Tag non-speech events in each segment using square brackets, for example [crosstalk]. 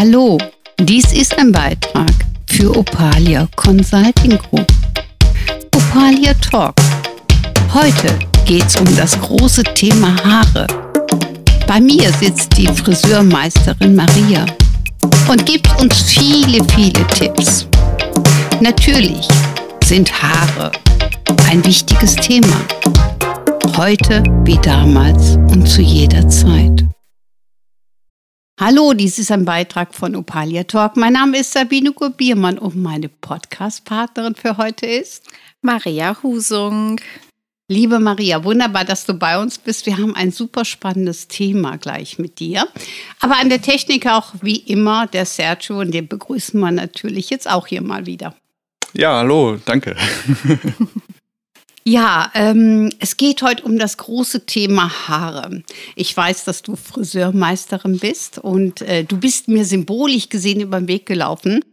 Hallo, dies ist ein Beitrag für Opalia Consulting Group. Opalia Talk. Heute geht's um das große Thema Haare. Bei mir sitzt die Friseurmeisterin Maria und gibt uns viele, viele Tipps. Natürlich sind Haare ein wichtiges Thema. Heute wie damals und zu jeder Zeit. Hallo, dies ist ein Beitrag von Opalia Talk. Mein Name ist Sabine Gurbiermann und meine Podcast-Partnerin für heute ist Maria Husung. Liebe Maria, wunderbar, dass du bei uns bist. Wir haben ein super spannendes Thema gleich mit dir. Aber an der Technik auch wie immer der Sergio und den begrüßen wir natürlich jetzt auch hier mal wieder. Ja, hallo, danke. [laughs] Ja, ähm, es geht heute um das große Thema Haare. Ich weiß, dass du Friseurmeisterin bist und äh, du bist mir symbolisch gesehen über den Weg gelaufen.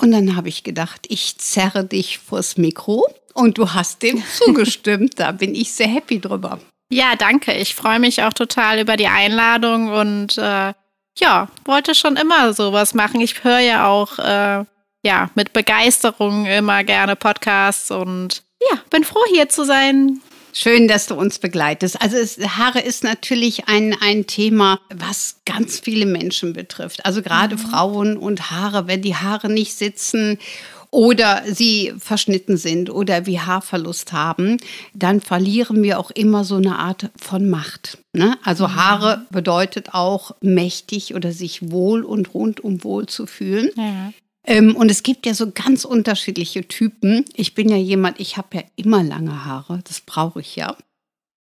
Und dann habe ich gedacht, ich zerre dich vors Mikro und du hast dem [laughs] zugestimmt. Da bin ich sehr happy drüber. Ja, danke. Ich freue mich auch total über die Einladung und äh, ja, wollte schon immer sowas machen. Ich höre ja auch äh, ja mit Begeisterung immer gerne Podcasts und ja, bin froh hier zu sein. Schön, dass du uns begleitest. Also es, Haare ist natürlich ein, ein Thema, was ganz viele Menschen betrifft. Also gerade mhm. Frauen und Haare, wenn die Haare nicht sitzen oder sie verschnitten sind oder wie Haarverlust haben, dann verlieren wir auch immer so eine Art von Macht. Ne? Also mhm. Haare bedeutet auch mächtig oder sich wohl und rundum wohl zu fühlen. Ja. Ähm, und es gibt ja so ganz unterschiedliche Typen. Ich bin ja jemand, ich habe ja immer lange Haare, das brauche ich ja.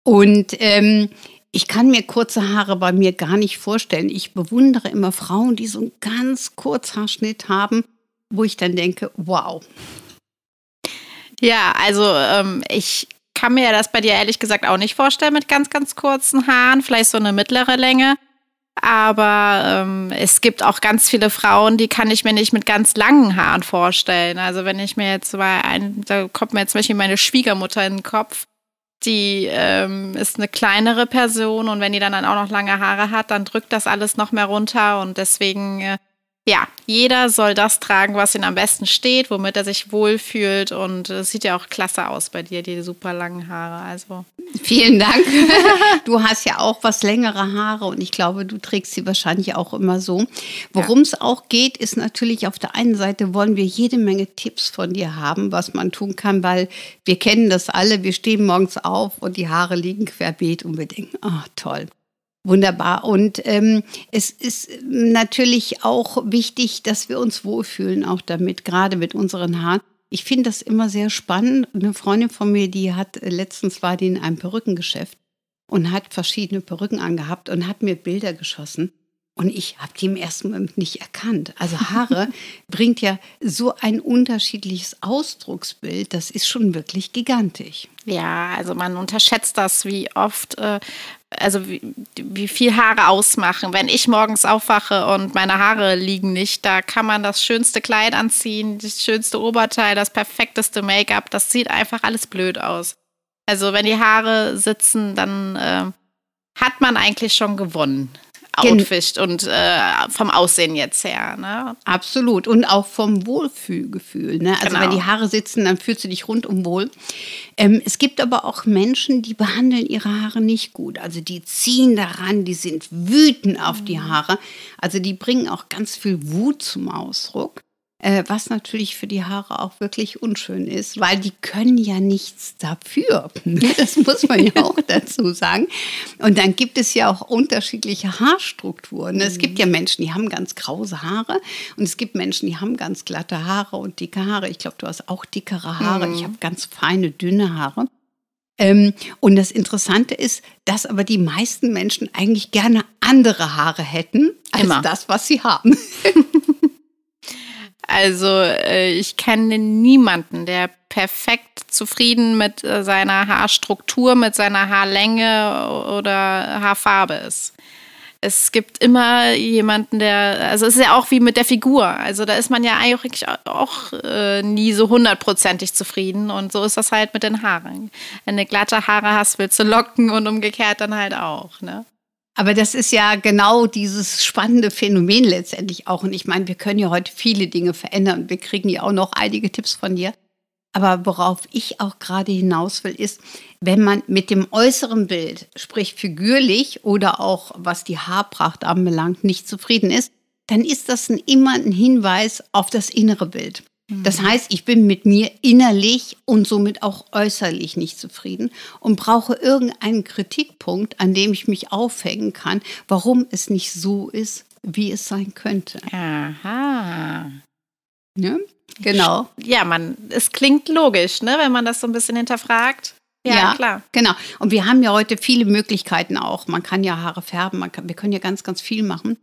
Und ähm, ich kann mir kurze Haare bei mir gar nicht vorstellen. Ich bewundere immer Frauen, die so einen ganz Kurzhaarschnitt haben, wo ich dann denke, wow. Ja, also ähm, ich kann mir das bei dir ehrlich gesagt auch nicht vorstellen mit ganz, ganz kurzen Haaren, vielleicht so eine mittlere Länge. Aber ähm, es gibt auch ganz viele Frauen, die kann ich mir nicht mit ganz langen Haaren vorstellen. Also wenn ich mir jetzt mal ein, da kommt mir jetzt zum Beispiel meine Schwiegermutter in den Kopf. Die ähm, ist eine kleinere Person und wenn die dann, dann auch noch lange Haare hat, dann drückt das alles noch mehr runter und deswegen äh, ja, jeder soll das tragen, was ihm am besten steht, womit er sich wohlfühlt. Und es sieht ja auch klasse aus bei dir, die super langen Haare. Also. Vielen Dank. [laughs] Du hast ja auch was längere Haare und ich glaube, du trägst sie wahrscheinlich auch immer so. Worum es ja. auch geht, ist natürlich auf der einen Seite wollen wir jede Menge Tipps von dir haben, was man tun kann, weil wir kennen das alle. Wir stehen morgens auf und die Haare liegen querbeet und wir denken, oh toll. Wunderbar. Und ähm, es ist natürlich auch wichtig, dass wir uns wohlfühlen, auch damit, gerade mit unseren Haaren. Ich finde das immer sehr spannend. Eine Freundin von mir, die hat letztens war die in einem Perückengeschäft und hat verschiedene Perücken angehabt und hat mir Bilder geschossen. Und ich habe die im ersten Moment nicht erkannt. Also Haare [laughs] bringt ja so ein unterschiedliches Ausdrucksbild. Das ist schon wirklich gigantisch. Ja, also man unterschätzt das, wie oft äh, also wie, wie, viel Haare ausmachen. Wenn ich morgens aufwache und meine Haare liegen nicht, da kann man das schönste Kleid anziehen, das schönste Oberteil, das perfekteste Make-up. Das sieht einfach alles blöd aus. Also wenn die Haare sitzen, dann äh, hat man eigentlich schon gewonnen. Outfit und äh, vom Aussehen jetzt her. Ne? Absolut. Und auch vom Wohlfühlgefühl. Ne? Also genau. wenn die Haare sitzen, dann fühlst du dich rundum wohl. Ähm, es gibt aber auch Menschen, die behandeln ihre Haare nicht gut. Also die ziehen daran, die sind wütend auf die mhm. Haare. Also die bringen auch ganz viel Wut zum Ausdruck was natürlich für die Haare auch wirklich unschön ist, weil die können ja nichts dafür. [laughs] Das muss man ja auch dazu sagen. Und dann gibt es ja auch unterschiedliche Haarstrukturen. Es gibt ja Menschen, die haben ganz krause Haare und es gibt Menschen, die haben ganz glatte Haare und dicke Haare. Ich glaube, du hast auch dickere Haare. Mhm. Ich habe ganz feine, dünne Haare. Ähm, und das Interessante ist, dass aber die meisten Menschen eigentlich gerne andere Haare hätten als Immer. das, was sie haben. [laughs] Also äh, ich kenne niemanden, der perfekt zufrieden mit äh, seiner Haarstruktur, mit seiner Haarlänge oder Haarfarbe ist. Es gibt immer jemanden, der, also es ist ja auch wie mit der Figur. Also da ist man ja eigentlich auch äh, nie so hundertprozentig zufrieden. Und so ist das halt mit den Haaren. Wenn du glatte Haare hast, willst du locken und umgekehrt dann halt auch. Ne? Aber das ist ja genau dieses spannende Phänomen letztendlich auch. Und ich meine, wir können ja heute viele Dinge verändern wir kriegen ja auch noch einige Tipps von dir. Aber worauf ich auch gerade hinaus will, ist, wenn man mit dem äußeren Bild, sprich figürlich oder auch was die Haarpracht anbelangt, nicht zufrieden ist, dann ist das ein, immer ein Hinweis auf das innere Bild. Das heißt, ich bin mit mir innerlich und somit auch äußerlich nicht zufrieden und brauche irgendeinen Kritikpunkt, an dem ich mich aufhängen kann, warum es nicht so ist, wie es sein könnte. Aha. Ne? Genau. Ja, man, es klingt logisch, ne, wenn man das so ein bisschen hinterfragt. Ja, ja, klar. Genau. Und wir haben ja heute viele Möglichkeiten auch. Man kann ja Haare färben, kann, wir können ja ganz, ganz viel machen.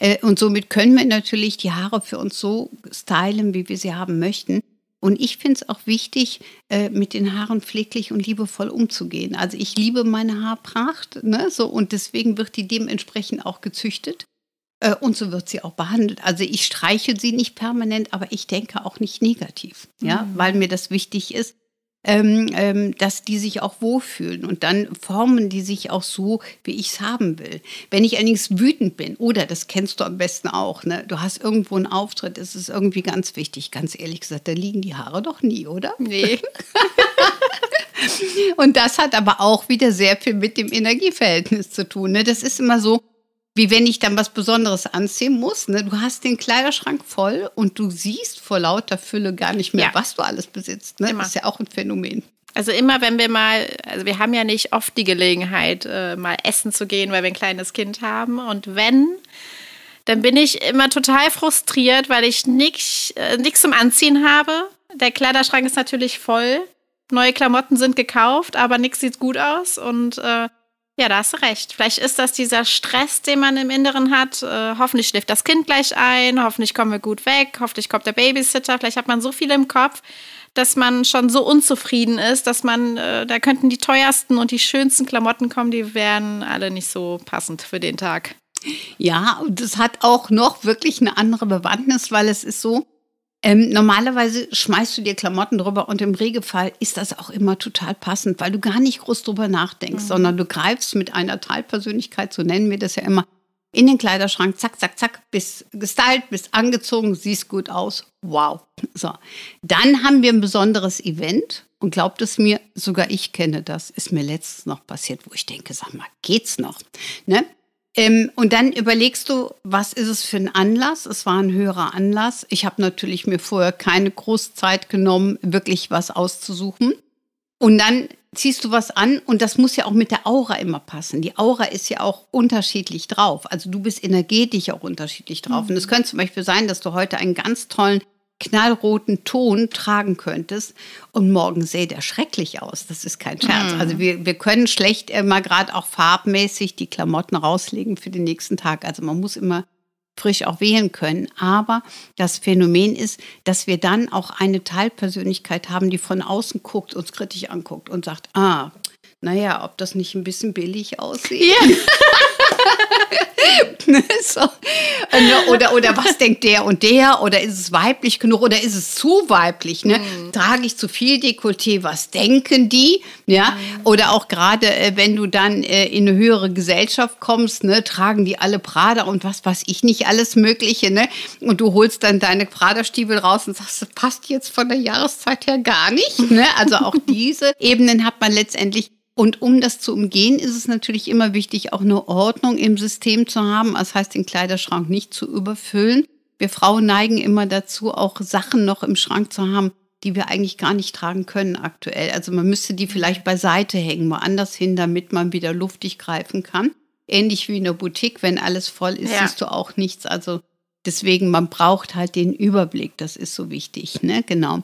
Äh, und somit können wir natürlich die Haare für uns so stylen, wie wir sie haben möchten. Und ich finde es auch wichtig, äh, mit den Haaren pfleglich und liebevoll umzugehen. Also ich liebe meine Haarpracht, ne, so, und deswegen wird die dementsprechend auch gezüchtet. Äh, und so wird sie auch behandelt. Also ich streiche sie nicht permanent, aber ich denke auch nicht negativ, ja, mhm. weil mir das wichtig ist, ähm, ähm, dass die sich auch wohlfühlen und dann formen die sich auch so, wie ich es haben will. Wenn ich allerdings wütend bin, oder das kennst du am besten auch, ne? du hast irgendwo einen Auftritt, ist es irgendwie ganz wichtig, ganz ehrlich gesagt, da liegen die Haare doch nie, oder? Nee. [laughs] und das hat aber auch wieder sehr viel mit dem Energieverhältnis zu tun. Ne? Das ist immer so, wie wenn ich dann was Besonderes anziehen muss. Ne? Du hast den Kleiderschrank voll und du siehst vor lauter Fülle gar nicht mehr, ja. was du alles besitzt. Ne? Das ist ja auch ein Phänomen. Also immer, wenn wir mal, also wir haben ja nicht oft die Gelegenheit, äh, mal essen zu gehen, weil wir ein kleines Kind haben. Und wenn, dann bin ich immer total frustriert, weil ich nichts äh, zum Anziehen habe. Der Kleiderschrank ist natürlich voll. Neue Klamotten sind gekauft, aber nichts sieht gut aus. Und äh, ja, da hast du recht. Vielleicht ist das dieser Stress, den man im Inneren hat. Äh, hoffentlich schläft das Kind gleich ein, hoffentlich kommen wir gut weg, hoffentlich kommt der Babysitter. Vielleicht hat man so viel im Kopf, dass man schon so unzufrieden ist, dass man, äh, da könnten die teuersten und die schönsten Klamotten kommen, die wären alle nicht so passend für den Tag. Ja, und das hat auch noch wirklich eine andere Bewandtnis, weil es ist so, ähm, normalerweise schmeißt du dir Klamotten drüber und im Regelfall ist das auch immer total passend, weil du gar nicht groß drüber nachdenkst, mhm. sondern du greifst mit einer Teilpersönlichkeit, so nennen wir das ja immer, in den Kleiderschrank, zack, zack, zack, bist gestylt, bist angezogen, siehst gut aus. Wow. So. Dann haben wir ein besonderes Event und glaubt es mir, sogar ich kenne das. Ist mir letztens noch passiert, wo ich denke, sag mal, geht's noch? Ne? Ähm, und dann überlegst du, was ist es für ein Anlass? Es war ein höherer Anlass. Ich habe natürlich mir vorher keine große Zeit genommen, wirklich was auszusuchen. Und dann ziehst du was an und das muss ja auch mit der Aura immer passen. Die Aura ist ja auch unterschiedlich drauf. Also du bist energetisch auch unterschiedlich drauf. Mhm. Und es könnte zum Beispiel sein, dass du heute einen ganz tollen knallroten Ton tragen könntest und morgen sähe der schrecklich aus. Das ist kein Scherz. Mhm. Also wir, wir können schlecht immer gerade auch farbmäßig die Klamotten rauslegen für den nächsten Tag. Also man muss immer frisch auch wählen können. Aber das Phänomen ist, dass wir dann auch eine Teilpersönlichkeit haben, die von außen guckt, uns kritisch anguckt und sagt, ah, naja, ob das nicht ein bisschen billig aussieht. Ja. [laughs] [laughs] So. Ne, oder, oder was denkt der und der? Oder ist es weiblich genug? Oder ist es zu weiblich? Ne? Mhm. Trage ich zu viel Dekolleté? Was denken die? Ja? Mhm. Oder auch gerade, äh, wenn du dann äh, in eine höhere Gesellschaft kommst, ne, tragen die alle Prada und was weiß ich nicht, alles Mögliche. Ne? Und du holst dann deine Prada-Stiefel raus und sagst, das passt jetzt von der Jahreszeit her gar nicht. Ne? Also auch [laughs] diese Ebenen hat man letztendlich und um das zu umgehen, ist es natürlich immer wichtig, auch eine Ordnung im System zu haben. Das heißt, den Kleiderschrank nicht zu überfüllen. Wir Frauen neigen immer dazu, auch Sachen noch im Schrank zu haben, die wir eigentlich gar nicht tragen können aktuell. Also man müsste die vielleicht beiseite hängen, woanders hin, damit man wieder luftig greifen kann. Ähnlich wie in der Boutique, wenn alles voll ist, ja. siehst du auch nichts. Also deswegen, man braucht halt den Überblick. Das ist so wichtig, ne? Genau.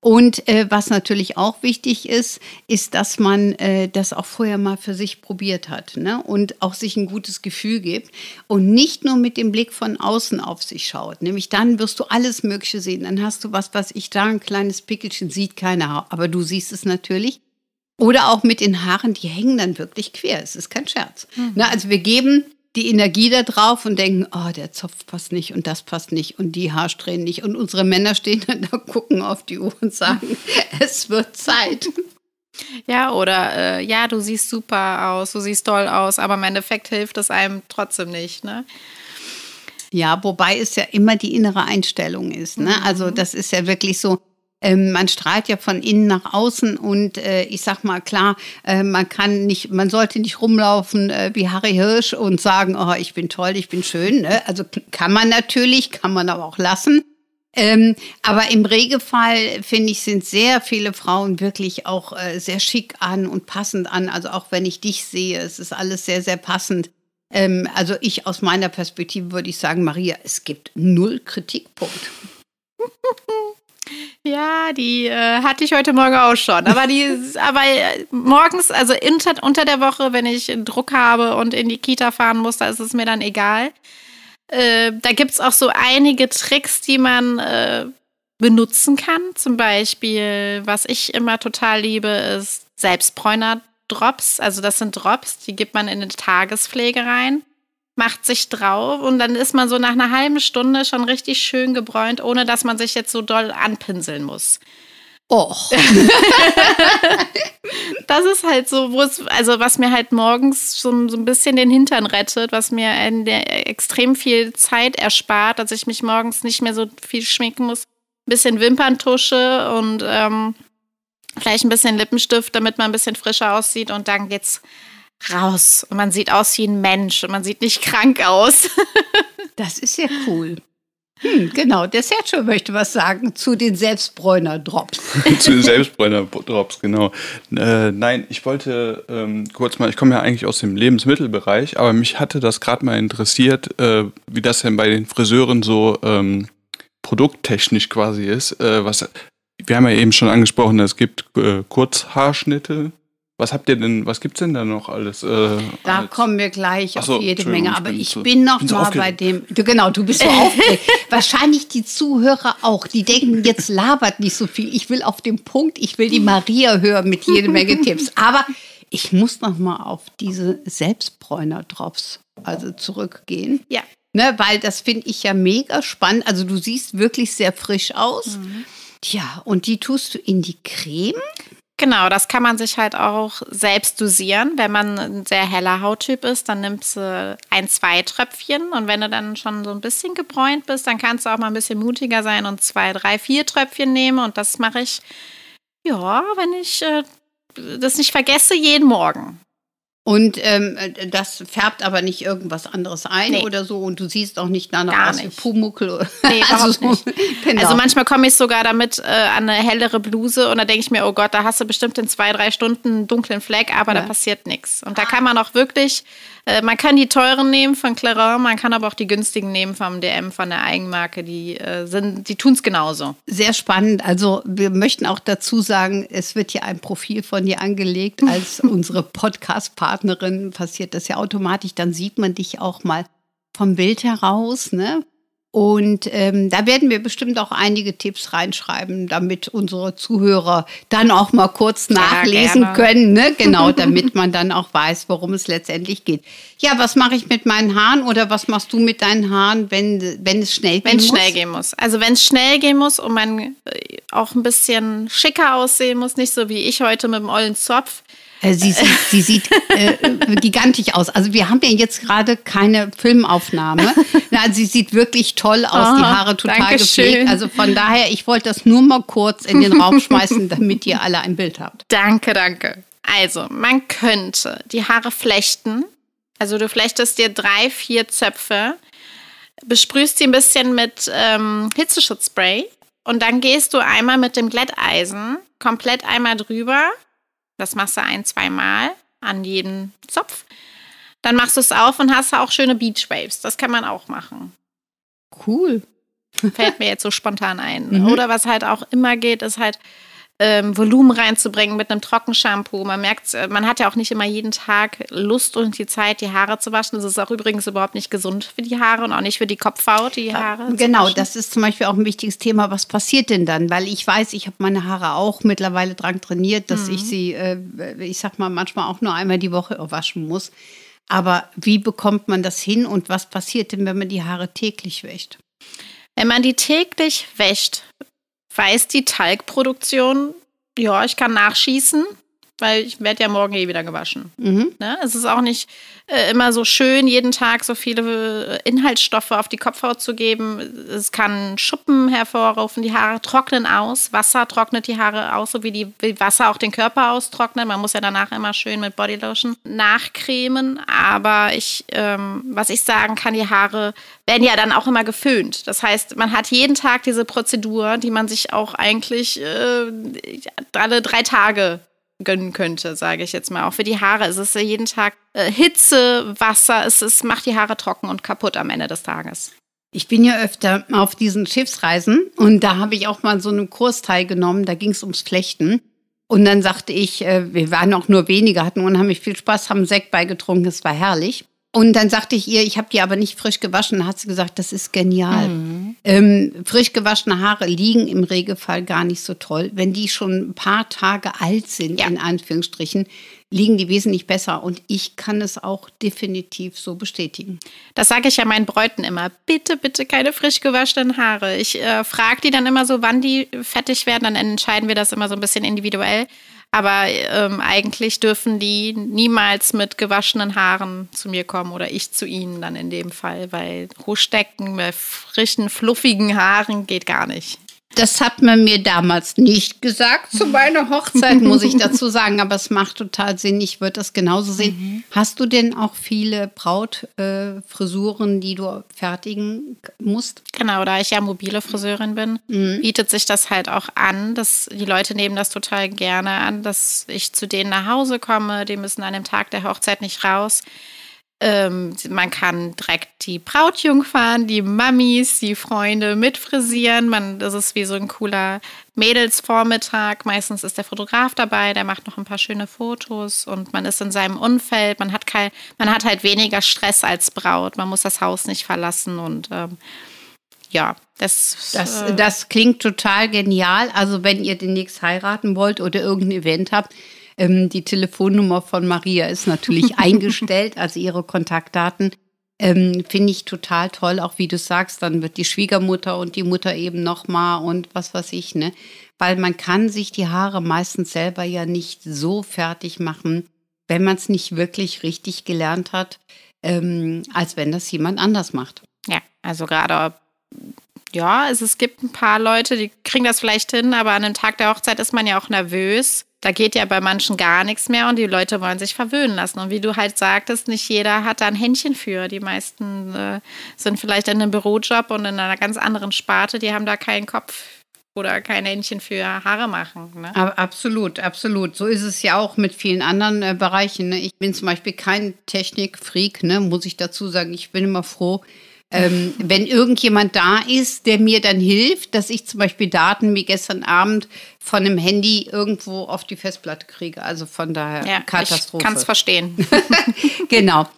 Und äh, was natürlich auch wichtig ist, ist, dass man äh, das auch vorher mal für sich probiert hat ne? und auch sich ein gutes Gefühl gibt und nicht nur mit dem Blick von außen auf sich schaut. Nämlich dann wirst du alles Mögliche sehen. Dann hast du was, was ich da, ein kleines Pickelchen, sieht keiner, aber du siehst es natürlich. Oder auch mit den Haaren, die hängen dann wirklich quer. Es ist kein Scherz. Mhm. Ne? Also wir geben die Energie da drauf und denken, oh, der Zopf passt nicht und das passt nicht und die Haarsträhnen nicht. Und unsere Männer stehen dann da, gucken auf die Uhr und sagen, [laughs] es wird Zeit. Ja, oder äh, ja, du siehst super aus, du siehst toll aus, aber im Endeffekt hilft es einem trotzdem nicht, ne? Ja, wobei es ja immer die innere Einstellung ist. Ne? Also mhm. das ist ja wirklich so, ähm, man strahlt ja von innen nach außen und äh, ich sag mal klar, äh, man kann nicht, man sollte nicht rumlaufen äh, wie Harry Hirsch und sagen, oh, ich bin toll, ich bin schön. Ne? Also kann man natürlich, kann man aber auch lassen. Ähm, aber im Regelfall, finde ich, sind sehr viele Frauen wirklich auch äh, sehr schick an und passend an. Also auch wenn ich dich sehe, es ist alles sehr, sehr passend. Ähm, also ich aus meiner Perspektive würde ich sagen, Maria, es gibt null Kritikpunkt. [laughs] Ja, die äh, hatte ich heute Morgen auch schon. Aber die, [laughs] aber äh, morgens, also unter, unter der Woche, wenn ich Druck habe und in die Kita fahren muss, da ist es mir dann egal. Äh, da gibt es auch so einige Tricks, die man äh, benutzen kann. Zum Beispiel, was ich immer total liebe, ist Selbstbräuner-Drops. Also das sind Drops, die gibt man in eine Tagespflege rein macht sich drauf und dann ist man so nach einer halben Stunde schon richtig schön gebräunt, ohne dass man sich jetzt so doll anpinseln muss. Och. [laughs] das ist halt so, wo es, also was mir halt morgens so, so ein bisschen den Hintern rettet, was mir extrem viel Zeit erspart, dass ich mich morgens nicht mehr so viel schminken muss. Ein bisschen Wimperntusche und ähm, vielleicht ein bisschen Lippenstift, damit man ein bisschen frischer aussieht und dann geht's raus und man sieht aus wie ein Mensch und man sieht nicht krank aus. [laughs] das ist ja cool. Hm, genau, der Sergio möchte was sagen zu den Selbstbräuner-Drops. [laughs] zu den Selbstbräuner-Drops, genau. Äh, nein, ich wollte ähm, kurz mal, ich komme ja eigentlich aus dem Lebensmittelbereich, aber mich hatte das gerade mal interessiert, äh, wie das denn bei den Friseuren so ähm, produkttechnisch quasi ist. Äh, was, wir haben ja eben schon angesprochen, es gibt äh, Kurzhaarschnitte, was habt ihr denn, was gibt's denn da noch alles? Äh, da als? kommen wir gleich so, auf jede Menge. Aber ich bin, so, bin noch bin so mal bei dem. Du, genau, du bist so [laughs] aufgeregt. Wahrscheinlich die Zuhörer auch. Die denken, jetzt labert nicht so viel. Ich will auf den Punkt, ich will die Maria hören mit jede Menge Tipps. Aber ich muss noch mal auf diese Selbstbräuner-Drops also zurückgehen. Ja. Ne, weil das finde ich ja mega spannend. Also du siehst wirklich sehr frisch aus. Mhm. Tja, und die tust du in die Creme? Genau, das kann man sich halt auch selbst dosieren. Wenn man ein sehr heller Hauttyp ist, dann nimmst du ein, zwei Tröpfchen. Und wenn du dann schon so ein bisschen gebräunt bist, dann kannst du auch mal ein bisschen mutiger sein und zwei, drei, vier Tröpfchen nehmen. Und das mache ich, ja, wenn ich äh, das nicht vergesse, jeden Morgen. Und ähm, das färbt aber nicht irgendwas anderes ein nee. oder so und du siehst auch nicht danach Gar aus wie Pumuckel. Nee, [laughs] also, nicht. [laughs] Genau. also manchmal komme ich sogar damit äh, an eine hellere Bluse und da denke ich mir, oh Gott, da hast du bestimmt in zwei, drei Stunden einen dunklen Fleck, aber ja. da passiert nichts. Und da kann man auch wirklich äh, man kann die teuren nehmen von Clarin, man kann aber auch die günstigen nehmen vom DM, von der Eigenmarke. Die, äh, die tun es genauso. Sehr spannend. Also wir möchten auch dazu sagen, es wird hier ein Profil von dir angelegt. Als [laughs] unsere Podcast-Partnerin passiert das ja automatisch. Dann sieht man dich auch mal vom Bild heraus. Ne? Und ähm, da werden wir bestimmt auch einige Tipps reinschreiben, damit unsere Zuhörer dann auch mal kurz nachlesen ja, können. Ne? [laughs] Genau, damit man dann auch weiß, worum es letztendlich geht. Ja, was mache ich mit meinen Haaren oder was machst du mit deinen Haaren, wenn, wenn es schnell gehen wenn muss? Wenn es schnell gehen muss. Also wenn es schnell gehen muss und man äh, auch ein bisschen schicker aussehen muss, nicht so wie ich heute mit dem ollen Zopf, sie sieht, sie sieht äh, gigantisch aus. Also wir haben ja jetzt gerade keine Filmaufnahme. [laughs] Na, sie sieht wirklich toll aus, Aha, die Haare total gepflegt. Schön. Also von daher, ich wollte das nur mal kurz in den Raum schmeißen, [laughs] damit ihr alle ein Bild habt. Danke, danke. Also, man könnte die Haare flechten. Also du flechtest dir drei, vier Zöpfe, besprühst sie ein bisschen mit ähm, Hitzeschutzspray und dann gehst du einmal mit dem Glätteisen komplett einmal drüber das machst du ein, zwei Mal an jedem Zopf. Dann machst du es auf und hast auch schöne Beach Waves. Das kann man auch machen. Cool. Fällt mir jetzt so spontan ein. [laughs] Mhm. Oder was halt auch immer geht, ist halt ähm, Volumen reinzubringen mit einem Trockenshampoo. Man merkt, äh, man hat ja auch nicht immer jeden Tag Lust und die Zeit, die Haare zu waschen. Das ist auch übrigens überhaupt nicht gesund für die Haare und auch nicht für die Kopfhaut, die Haare. Genau, das ist zum Beispiel auch ein wichtiges Thema. Was passiert denn dann? Weil ich weiß, ich habe meine Haare auch mittlerweile dran trainiert, dass mhm. ich sie, äh, ich sag mal, manchmal auch nur einmal die Woche waschen muss. Aber wie bekommt man das hin und was passiert denn, wenn man die Haare täglich wäscht? Wenn man die täglich wäscht, weiß die Talgproduktion, ja, ich kann nachschießen. Weil ich werde ja morgen eh wieder gewaschen. Mhm. Ne? Es ist auch nicht äh, immer so schön, jeden Tag so viele äh, Inhaltsstoffe auf die Kopfhaut zu geben. Es kann Schuppen hervorrufen, die Haare trocknen aus. Wasser trocknet die Haare aus, so wie, die, wie Wasser auch den Körper austrocknet. Man muss ja danach immer schön mit Bodylotion nachcremen. Aber ich, ähm, was ich sagen kann, die Haare werden ja dann auch immer geföhnt. Das heißt, man hat jeden Tag diese Prozedur, die man sich auch eigentlich äh, alle drei Tage gönnen könnte, sage ich jetzt mal. Auch für die Haare. Es ist jeden Tag äh, Hitze, Wasser, es, es macht die Haare trocken und kaputt am Ende des Tages. Ich bin ja öfter auf diesen Schiffsreisen und da habe ich auch mal so einen Kurs teilgenommen, da ging es ums Flechten. Und dann sagte ich, äh, wir waren auch nur wenige, hatten unheimlich viel Spaß, haben Sekt beigetrunken, es war herrlich. Und dann sagte ich ihr, ich habe die aber nicht frisch gewaschen. Da hat sie gesagt, das ist genial. Mhm. Ähm, frisch gewaschene Haare liegen im Regelfall gar nicht so toll. Wenn die schon ein paar Tage alt sind, ja. in Anführungsstrichen, liegen die wesentlich besser. Und ich kann es auch definitiv so bestätigen. Das sage ich ja meinen Bräuten immer. Bitte, bitte keine frisch gewaschenen Haare. Ich äh, frage die dann immer so, wann die fertig werden. Dann entscheiden wir das immer so ein bisschen individuell. Aber ähm, eigentlich dürfen die niemals mit gewaschenen Haaren zu mir kommen oder ich zu ihnen dann in dem Fall, weil Hochstecken mit frischen, fluffigen Haaren geht gar nicht. Das hat man mir damals nicht gesagt zu meiner Hochzeit, muss ich dazu [laughs] sagen, aber es macht total Sinn. Ich würde das genauso sehen. Mhm. Hast du denn auch viele Brautfrisuren, äh, die du fertigen musst? Genau, da ich ja mobile Friseurin bin, mhm. bietet sich das halt auch an. Dass die Leute nehmen das total gerne an, dass ich zu denen nach Hause komme. Die müssen an dem Tag der Hochzeit nicht raus. Ähm, man kann direkt die Brautjungfern, die Mamis, die Freunde mitfrisieren. Man, das ist wie so ein cooler Mädelsvormittag. Meistens ist der Fotograf dabei, der macht noch ein paar schöne Fotos und man ist in seinem Umfeld. Man hat, kein, man hat halt weniger Stress als Braut. Man muss das Haus nicht verlassen und ähm, ja, das, das, äh, das klingt total genial. Also wenn ihr demnächst heiraten wollt oder irgendein Event habt, ähm, die Telefonnummer von Maria ist natürlich [laughs] eingestellt, also ihre Kontaktdaten. Ähm, Finde ich total toll, auch wie du sagst, dann wird die Schwiegermutter und die Mutter eben nochmal und was weiß ich, ne? Weil man kann sich die Haare meistens selber ja nicht so fertig machen, wenn man es nicht wirklich richtig gelernt hat, ähm, als wenn das jemand anders macht. Ja, also gerade ja, es, es gibt ein paar Leute, die kriegen das vielleicht hin, aber an dem Tag der Hochzeit ist man ja auch nervös da geht ja bei manchen gar nichts mehr und die Leute wollen sich verwöhnen lassen. Und wie du halt sagtest, nicht jeder hat da ein Händchen für. Die meisten äh, sind vielleicht in einem Bürojob und in einer ganz anderen Sparte, die haben da keinen Kopf oder kein Händchen für Haare machen. Ne? Absolut, absolut. So ist es ja auch mit vielen anderen äh, Bereichen. Ne? Ich bin zum Beispiel kein Technikfreak, ne? muss ich dazu sagen. Ich bin immer froh, ähm, wenn irgendjemand da ist, der mir dann hilft, dass ich zum Beispiel Daten wie gestern Abend von einem Handy irgendwo auf die Festplatte kriege. Also von daher ja, Katastrophe. Ich kann es verstehen. [laughs] genau.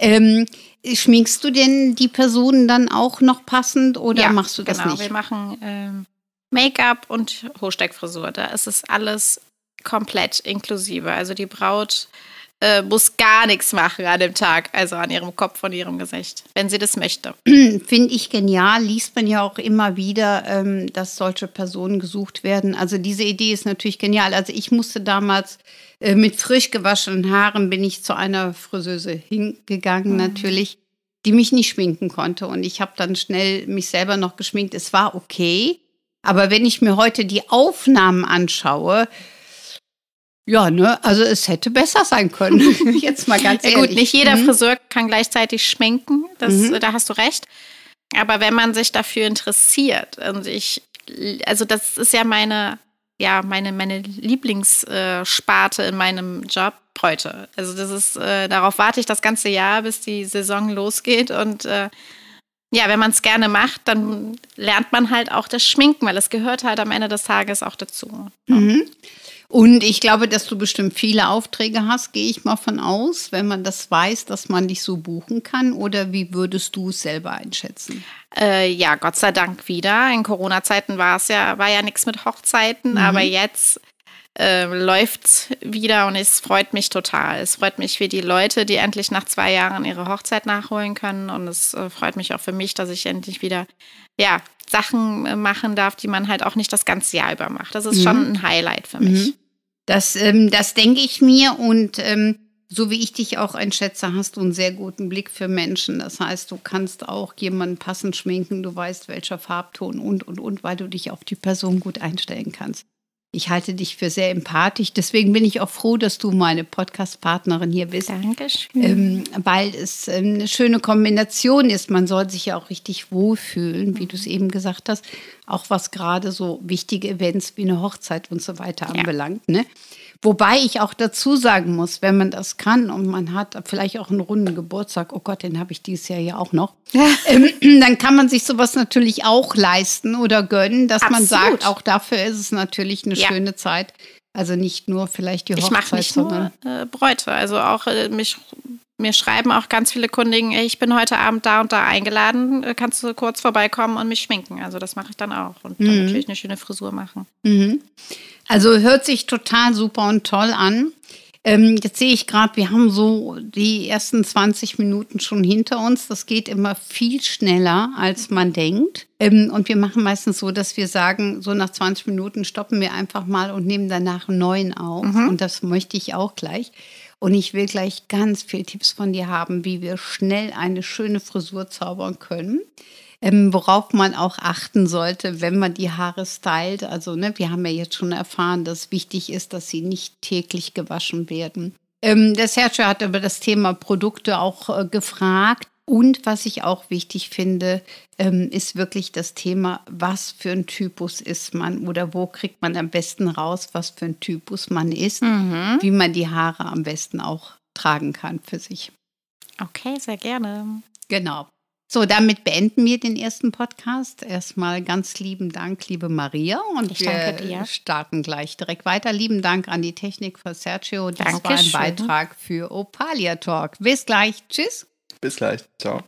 Ähm, schminkst du denn die Personen dann auch noch passend oder ja, machst du das genau. nicht? Wir machen ähm, Make-up und Hochsteckfrisur. Da ist es alles komplett inklusive. Also die Braut äh, muss gar nichts machen an dem Tag, also an ihrem Kopf und ihrem Gesicht, wenn sie das möchte. [clears throat] Finde ich genial, liest man ja auch immer wieder, ähm, dass solche Personen gesucht werden. Also diese Idee ist natürlich genial. Also ich musste damals äh, mit frisch gewaschenen Haaren bin ich zu einer Friseuse hingegangen mhm. natürlich, die mich nicht schminken konnte und ich habe dann schnell mich selber noch geschminkt. Es war okay, aber wenn ich mir heute die Aufnahmen anschaue, ja, ne, also es hätte besser sein können. [laughs] Jetzt mal ganz ehrlich. Ja, gut, nicht jeder mhm. Friseur kann gleichzeitig schminken, das, mhm. da hast du recht. Aber wenn man sich dafür interessiert und ich, also das ist ja meine, ja, meine, meine Lieblingssparte in meinem Job, Bräute. Also das ist, äh, darauf warte ich das ganze Jahr, bis die Saison losgeht und äh, ja, wenn man es gerne macht, dann lernt man halt auch das Schminken, weil es gehört halt am Ende des Tages auch dazu. Mhm. Und ich glaube, dass du bestimmt viele Aufträge hast, gehe ich mal von aus, wenn man das weiß, dass man dich so buchen kann. Oder wie würdest du es selber einschätzen? Äh, ja, Gott sei Dank wieder. In Corona-Zeiten war es ja, war ja nichts mit Hochzeiten, mhm. aber jetzt äh, läuft wieder und es freut mich total. Es freut mich für die Leute, die endlich nach zwei Jahren ihre Hochzeit nachholen können. Und es äh, freut mich auch für mich, dass ich endlich wieder ja, Sachen äh, machen darf, die man halt auch nicht das ganze Jahr über macht. Das ist mhm. schon ein Highlight für mich. Mhm. Das, ähm, das denke ich mir und ähm, so wie ich dich auch einschätze, hast du einen sehr guten Blick für Menschen. Das heißt, du kannst auch jemanden passend schminken, du weißt, welcher Farbton und, und, und, weil du dich auf die Person gut einstellen kannst. Ich halte dich für sehr empathisch. Deswegen bin ich auch froh, dass du meine Podcast-Partnerin hier bist. Dankeschön. Ähm, weil es ähm, eine schöne Kombination ist. Man soll sich ja auch richtig wohlfühlen, wie du es eben gesagt hast. Auch was gerade so wichtige Events wie eine Hochzeit und so weiter ja. anbelangt. Ne? Wobei ich auch dazu sagen muss, wenn man das kann und man hat vielleicht auch einen runden Geburtstag, oh Gott, den habe ich dieses Jahr ja auch noch, [laughs] ähm, dann kann man sich sowas natürlich auch leisten oder gönnen, dass Absolut. man sagt, auch dafür ist es natürlich eine ja. schöne Zeit. Also nicht nur vielleicht die Hochzeit, ich mache nicht sondern nur, äh, Bräute. Also auch äh, mich mir schreiben auch ganz viele Kundinnen, ich bin heute Abend da und da eingeladen, äh, kannst du kurz vorbeikommen und mich schminken. Also das mache ich dann auch und dann mhm. natürlich eine schöne Frisur machen. Mhm. Also hört sich total super und toll an. Ähm, jetzt sehe ich gerade, wir haben so die ersten 20 Minuten schon hinter uns. Das geht immer viel schneller, als man denkt. Ähm, und wir machen meistens so, dass wir sagen, so nach 20 Minuten stoppen wir einfach mal und nehmen danach einen neuen auf. Mhm. Und das möchte ich auch gleich. Und ich will gleich ganz viele Tipps von dir haben, wie wir schnell eine schöne Frisur zaubern können. Ähm, worauf man auch achten sollte, wenn man die Haare stylt. Also, ne, wir haben ja jetzt schon erfahren, dass wichtig ist, dass sie nicht täglich gewaschen werden. Ähm, der Sergio hat über das Thema Produkte auch äh, gefragt. Und was ich auch wichtig finde, ähm, ist wirklich das Thema, was für ein Typus ist man oder wo kriegt man am besten raus, was für ein Typus man ist, mhm. wie man die Haare am besten auch tragen kann für sich. Okay, sehr gerne. Genau. So, damit beenden wir den ersten Podcast. Erstmal ganz lieben Dank, liebe Maria. Und ich wir starten gleich direkt weiter. Lieben Dank an die Technik von Sergio. Das Dankeschön. war ein Beitrag für Opalia Talk. Bis gleich. Tschüss. Bis gleich. Ciao.